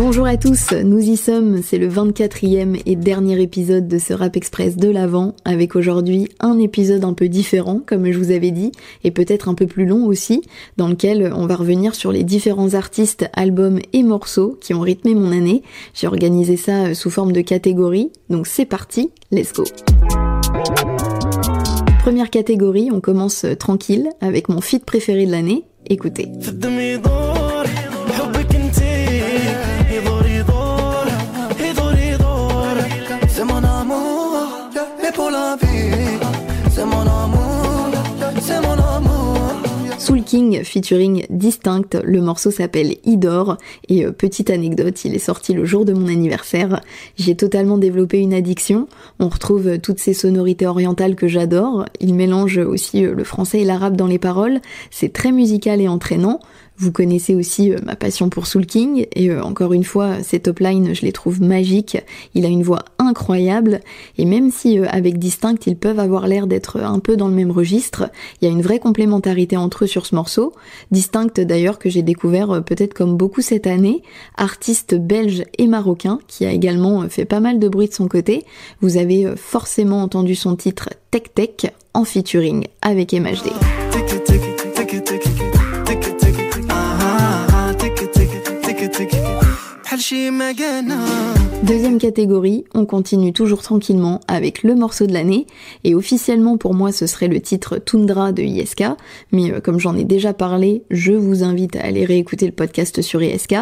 Bonjour à tous, nous y sommes, c'est le 24e et dernier épisode de ce Rap Express de l'Avent, avec aujourd'hui un épisode un peu différent, comme je vous avais dit, et peut-être un peu plus long aussi, dans lequel on va revenir sur les différents artistes, albums et morceaux qui ont rythmé mon année. J'ai organisé ça sous forme de catégories, donc c'est parti, let's go Première catégorie, on commence tranquille avec mon feat préféré de l'année, écoutez. Soul King featuring Distinct, le morceau s'appelle Idor et euh, petite anecdote, il est sorti le jour de mon anniversaire. J'ai totalement développé une addiction. On retrouve euh, toutes ces sonorités orientales que j'adore. Il mélange aussi euh, le français et l'arabe dans les paroles. C'est très musical et entraînant. Vous connaissez aussi ma passion pour Soul King et encore une fois, ces top lines, je les trouve magiques. Il a une voix incroyable et même si euh, avec Distinct, ils peuvent avoir l'air d'être un peu dans le même registre, il y a une vraie complémentarité entre eux sur ce morceau. Distinct d'ailleurs que j'ai découvert peut-être comme beaucoup cette année, artiste belge et marocain qui a également fait pas mal de bruit de son côté. Vous avez forcément entendu son titre Tech Tech en featuring avec MHD. Deuxième catégorie, on continue toujours tranquillement avec le morceau de l'année, et officiellement pour moi ce serait le titre Tundra de ISK, mais euh, comme j'en ai déjà parlé, je vous invite à aller réécouter le podcast sur ISK,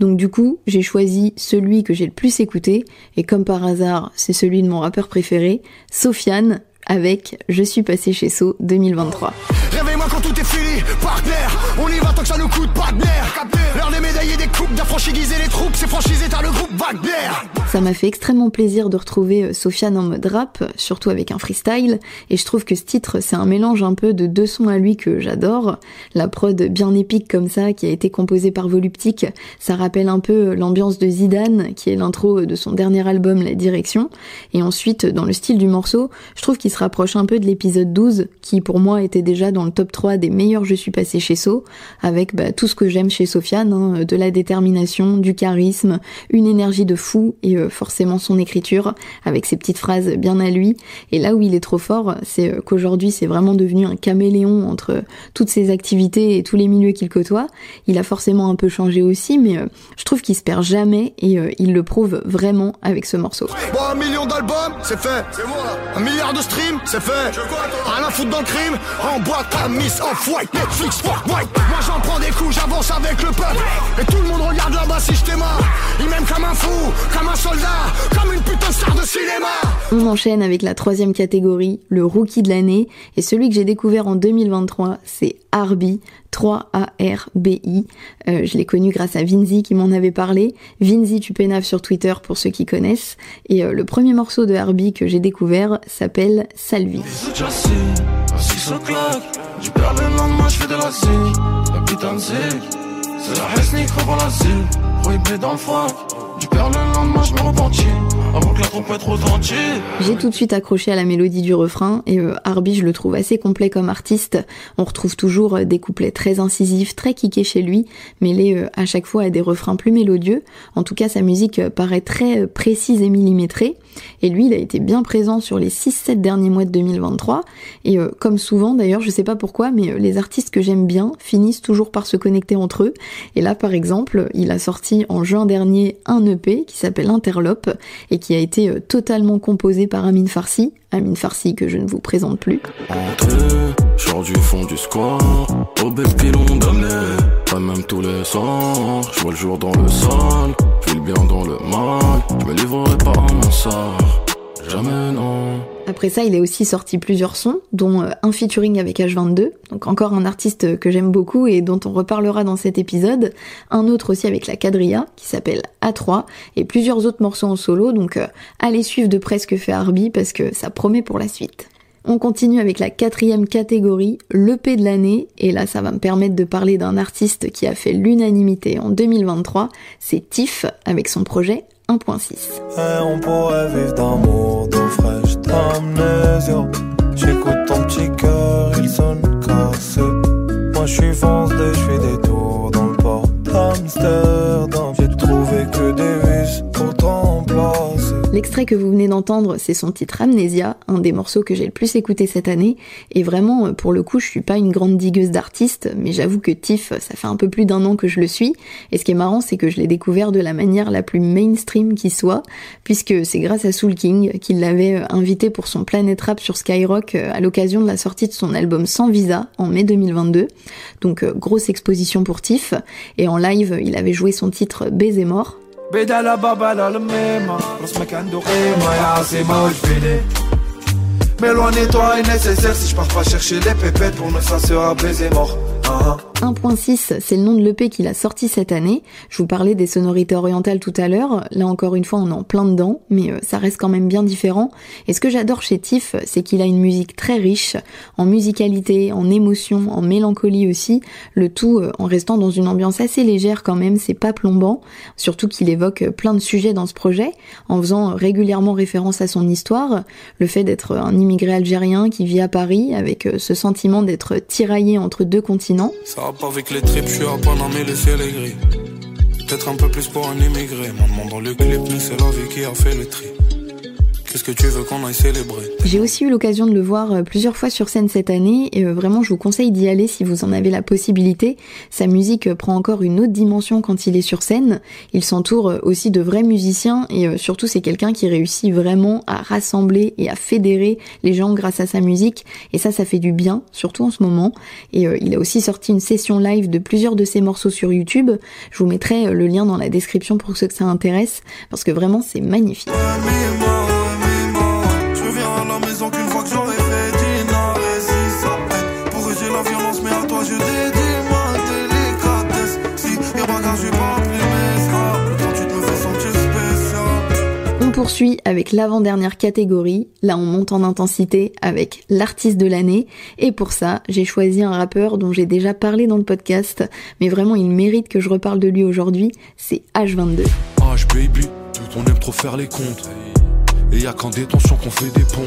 donc du coup j'ai choisi celui que j'ai le plus écouté, et comme par hasard c'est celui de mon rappeur préféré, Sofiane, avec Je suis passé chez So 2023. Ça m'a fait extrêmement plaisir de retrouver euh, Sofiane en mode rap, surtout avec un freestyle, et je trouve que ce titre, c'est un mélange un peu de deux sons à lui que j'adore. La prod bien épique comme ça, qui a été composée par Voluptique, ça rappelle un peu euh, l'ambiance de Zidane, qui est l'intro de son dernier album La Direction. Et ensuite, dans le style du morceau, je trouve qu'il se rapproche un peu de l'épisode 12, qui pour moi était déjà dans le top 3 des meilleurs Je suis passé chez So, avec bah, tout ce que j'aime chez Sofiane, hein, de la détermination, du charisme, une énergie de fou et euh, forcément son écriture avec ses petites phrases bien à lui. Et là où il est trop fort, c'est euh, qu'aujourd'hui c'est vraiment devenu un caméléon entre toutes ses activités et tous les milieux qu'il côtoie. Il a forcément un peu changé aussi, mais euh, je trouve qu'il se perd jamais et il le prouve vraiment avec ce morceau. Bon, un million d'albums, c'est fait. Un milliard de streams, c'est fait. Foutre dans le crime, en boîte à miss, off white, Netflix, white. Moi j'en prends des coups, j'avance avec le peuple. Et tout le monde regarde là-bas si je mort. Il m'aime comme un fou, On enchaîne avec la troisième catégorie, le rookie de l'année. Et celui que j'ai découvert en 2023, c'est Arby, 3-A-R-B-I. Euh, je l'ai connu grâce à Vinzi qui m'en avait parlé. Vinzi Tupenave sur Twitter pour ceux qui connaissent. Et euh, le premier morceau de Arby que j'ai découvert s'appelle Salvi. J'ai tout de suite accroché à la mélodie du refrain et euh, Arby, je le trouve assez complet comme artiste. On retrouve toujours euh, des couplets très incisifs, très kickés chez lui, mêlés euh, à chaque fois à des refrains plus mélodieux. En tout cas, sa musique paraît très précise et millimétrée. Et lui, il a été bien présent sur les 6-7 derniers mois de 2023. Et comme souvent, d'ailleurs, je sais pas pourquoi, mais les artistes que j'aime bien finissent toujours par se connecter entre eux. Et là, par exemple, il a sorti en juin dernier un EP qui s'appelle Interlope et qui a été euh, totalement composé par Amine Farsi, Amine Farsi que je ne vous présente plus. Après ça, il a aussi sorti plusieurs sons, dont euh, un featuring avec H22, donc encore un artiste que j'aime beaucoup et dont on reparlera dans cet épisode, un autre aussi avec la quadrilla, qui s'appelle A3, et plusieurs autres morceaux en solo, donc euh, allez suivre de presque fait Arby parce que ça promet pour la suite. On continue avec la quatrième catégorie, l'EP de l'année, et là ça va me permettre de parler d'un artiste qui a fait l'unanimité en 2023, c'est Tiff avec son projet 1.6. on pourrait vivre d'amour, d'eau fraîche, d'amnésia. J'écoute ton petit cœur, il sonne cassé. Moi je suis foncé, je fais des tours dans le port d'Amsterdam. J'ai trouvé que L'extrait que vous venez d'entendre, c'est son titre Amnesia, un des morceaux que j'ai le plus écouté cette année, et vraiment, pour le coup, je suis pas une grande digueuse d'artistes, mais j'avoue que Tiff, ça fait un peu plus d'un an que je le suis, et ce qui est marrant, c'est que je l'ai découvert de la manière la plus mainstream qui soit, puisque c'est grâce à Soul King qu'il l'avait invité pour son Planet Rap sur Skyrock à l'occasion de la sortie de son album Sans Visa en mai 2022. Donc grosse exposition pour Tiff, et en live, il avait joué son titre Baiser mort, بدل بابا للميمة رسمك عنده قيمة يا عاصمة والفيلي M'éloigner-toi est nécessaire si je pars pas chercher les pépettes pour nous ça sera baiser mort 1.6, c'est le nom de l'EP qu'il a sorti cette année. Je vous parlais des sonorités orientales tout à l'heure. Là encore une fois, on en plein dedans, mais euh, ça reste quand même bien différent. Et ce que j'adore chez Tiff, c'est qu'il a une musique très riche, en musicalité, en émotion, en mélancolie aussi. Le tout euh, en restant dans une ambiance assez légère quand même, c'est pas plombant. Surtout qu'il évoque plein de sujets dans ce projet, en faisant régulièrement référence à son histoire. Le fait d'être un immigré algérien qui vit à Paris, avec euh, ce sentiment d'être tiraillé entre deux continents. Ça va pas avec les tripes, je suis à Panama mais le ciel est gris. Peut-être un peu plus pour un immigré. M'en demandant le clip, mais c'est la vie qui a fait le tri. Qu'est-ce que tu veux qu'on aille célébrer? J'ai aussi eu l'occasion de le voir euh, plusieurs fois sur scène cette année et euh, vraiment je vous conseille d'y aller si vous en avez la possibilité. Sa musique euh, prend encore une autre dimension quand il est sur scène. Il s'entoure aussi de vrais musiciens et surtout c'est quelqu'un qui réussit vraiment à rassembler et à fédérer les gens grâce à sa musique et ça ça fait du bien, surtout en ce moment. Et il a aussi sorti une session live de plusieurs de ses morceaux sur YouTube. Je vous mettrai le lien dans la description pour ceux que ça intéresse parce que vraiment c'est magnifique. Poursuit avec l'avant-dernière catégorie. Là, on monte en intensité avec l'artiste de l'année. Et pour ça, j'ai choisi un rappeur dont j'ai déjà parlé dans le podcast. Mais vraiment, il mérite que je reparle de lui aujourd'hui. C'est H22. H baby, on aime trop faire les comptes. Et y a qu'en détention qu'on fait des pompes.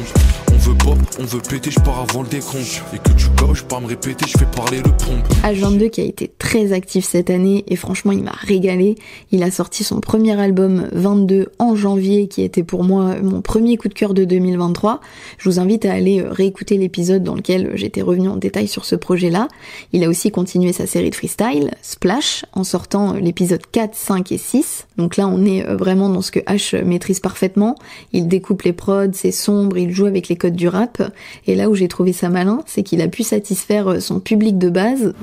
On veut pop, on veut péter, je pars avant le décompte. Et que tu gauches, pas me répéter, je fais parler le pompe. H22 qui a été très actif cette année et franchement il m'a régalé. Il a sorti son premier album 22 en janvier qui était pour moi mon premier coup de cœur de 2023. Je vous invite à aller euh, réécouter l'épisode dans lequel j'étais revenu en détail sur ce projet-là. Il a aussi continué sa série de freestyle, Splash, en sortant euh, l'épisode 4, 5 et 6. Donc là on est euh, vraiment dans ce que H maîtrise parfaitement. Découpe les prods, c'est sombre, il joue avec les codes du rap. Et là où j'ai trouvé ça malin, c'est qu'il a pu satisfaire son public de base.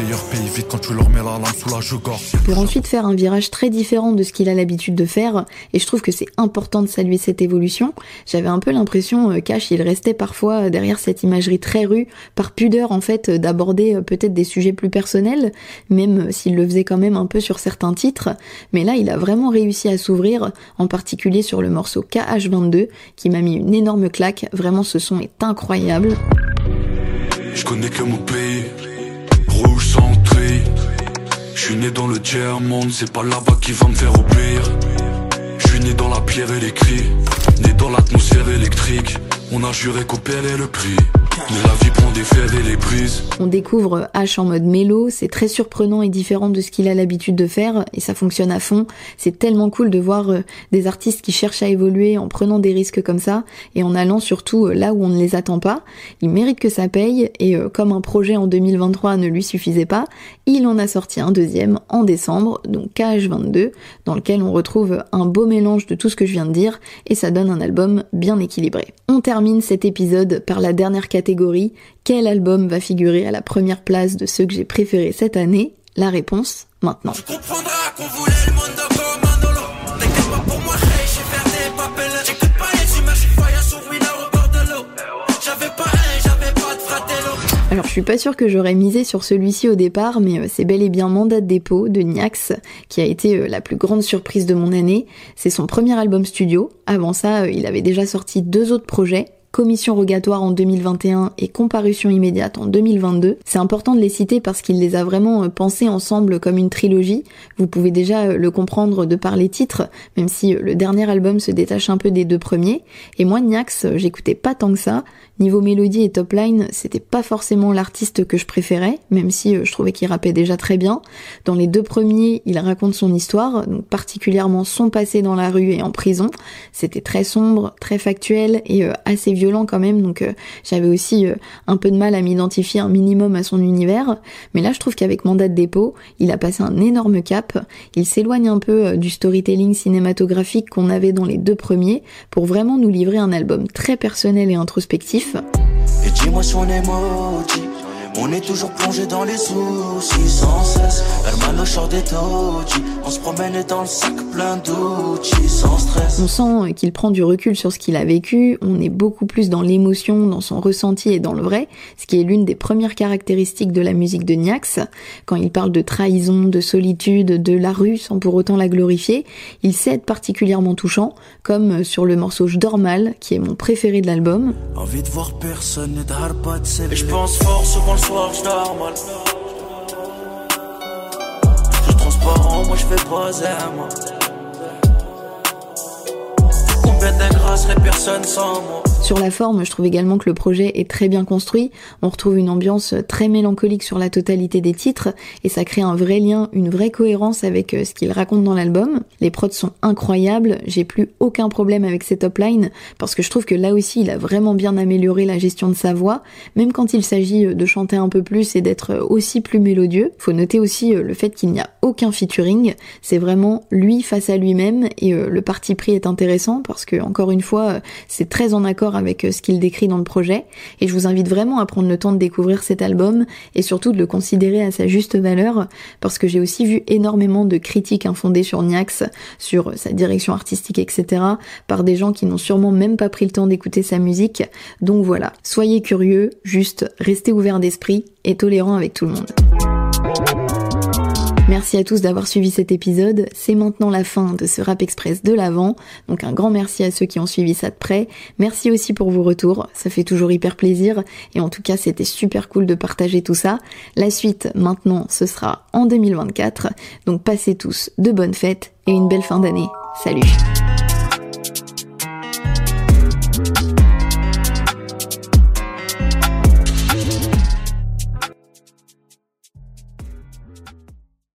Vite quand tu leur mets la sous la Pour ensuite faire un virage très différent de ce qu'il a l'habitude de faire, et je trouve que c'est important de saluer cette évolution. J'avais un peu l'impression euh, qu'Ash il restait parfois derrière cette imagerie très rue, par pudeur en fait d'aborder euh, peut-être des sujets plus personnels, même s'il le faisait quand même un peu sur certains titres. Mais là, il a vraiment réussi à s'ouvrir, en particulier sur le morceau KH22, qui m'a mis une énorme claque. Vraiment, ce son est incroyable. Je connais que mon pays Je suis né dans le monde, c'est pas là-bas qui va me faire obéir. Je suis né dans la pierre et les cris, né dans l'atmosphère électrique. On a juré qu'on perdait le prix On découvre H en mode mélo, c'est très surprenant et différent de ce qu'il a l'habitude de faire et ça fonctionne à fond. C'est tellement cool de voir euh, des artistes qui cherchent à évoluer en prenant des risques comme ça et en allant surtout euh, là où on ne les attend pas. Il mérite que ça paye et euh, comme un projet en 2023 ne lui suffisait pas, il en a sorti un deuxième en décembre, donc KH22, dans lequel on retrouve un beau mélange de tout ce que je viens de dire et ça donne un album bien équilibré. On termine cet épisode par la dernière catégorie catégorie Quel album va figurer à la première place de ceux que j'ai préférés cette année? La réponse, maintenant. Alors je suis pas sûre que j'aurais misé sur celui-ci au départ, mais euh, c'est bel et bien Mandat de dépôt de Niax qui a été euh, la plus grande surprise de mon année. C'est son premier album studio. Avant ça, euh, il avait déjà sorti deux autres projets, Commission rogatoire en 2021 et Comparution immédiate en 2022. C'est important de les citer parce qu'il les a vraiment euh, pensés ensemble comme une trilogie. Vous pouvez déjà euh, le comprendre de par les titres, même si le dernier album se détache un peu des deux premiers. Et moi, Niax, j'écoutais pas tant que ça. Niveau mélodie et top line, c'était pas forcément l'artiste que je préférais, même si je trouvais qu'il rappait déjà très bien. Dans les deux premiers, il raconte son histoire, donc particulièrement son passé dans la rue et en prison. C'était très sombre, très factuel et euh, assez violent quand même, donc euh, j'avais aussi euh, un peu de mal à m'identifier un minimum à son univers. Mais là, je trouve qu'avec Mandat de dépôt, il a passé un énorme cap. Il s'éloigne un peu du storytelling cinématographique qu'on avait dans les deux premiers pour vraiment nous livrer un album très personnel et introspectif. On est toujours plongé dans les soucis sans cesse. Hermano on se promène dans le sac plein d'outils sans stress. On sent qu'il prend du recul sur ce qu'il a vécu, on est beaucoup plus dans l'émotion, dans son ressenti et dans le vrai, ce qui est l'une des premières caractéristiques de la musique de Niax. Quand il parle de trahison, de solitude, de la rue sans pour autant la glorifier, il sait être particulièrement touchant, comme sur le morceau Je dors mal, qui est mon préféré de l'album. Envie de voir personne et je pense fort souvent je dors transparent, moi je fais pas à moi. Combien d'ingrats serait personne sans moi? Sur la forme, je trouve également que le projet est très bien construit. On retrouve une ambiance très mélancolique sur la totalité des titres et ça crée un vrai lien, une vraie cohérence avec euh, ce qu'il raconte dans l'album. Les prods sont incroyables, j'ai plus aucun problème avec ses top lines parce que je trouve que là aussi il a vraiment bien amélioré la gestion de sa voix, même quand il s'agit euh, de chanter un peu plus et d'être euh, aussi plus mélodieux. Faut noter aussi le fait qu'il n'y a aucun featuring, c'est vraiment lui face à lui-même et le parti pris est intéressant parce que encore une fois c'est très en accord avec euh, ce qu'il décrit dans le projet et je vous invite vraiment à prendre le temps de découvrir cet album et surtout de le considérer à sa juste valeur parce que j'ai aussi vu énormément de critiques infondées sur Niax, sur sa direction artistique, etc. par des gens qui n'ont sûrement même pas pris le temps d'écouter sa musique. Donc voilà, soyez curieux, juste restez ouverts d'esprit et tolérants avec tout le monde. Merci à tous d'avoir suivi cet épisode. C'est maintenant la fin de ce Rap Express de l'avant. Donc un grand merci à ceux qui ont suivi ça de près. Merci aussi pour vos retours. Ça fait toujours hyper plaisir. Et en tout cas, c'était super cool de partager tout ça. La suite, maintenant, ce sera en 2024. Donc passez tous de bonnes fêtes et une belle fin d'année. Salut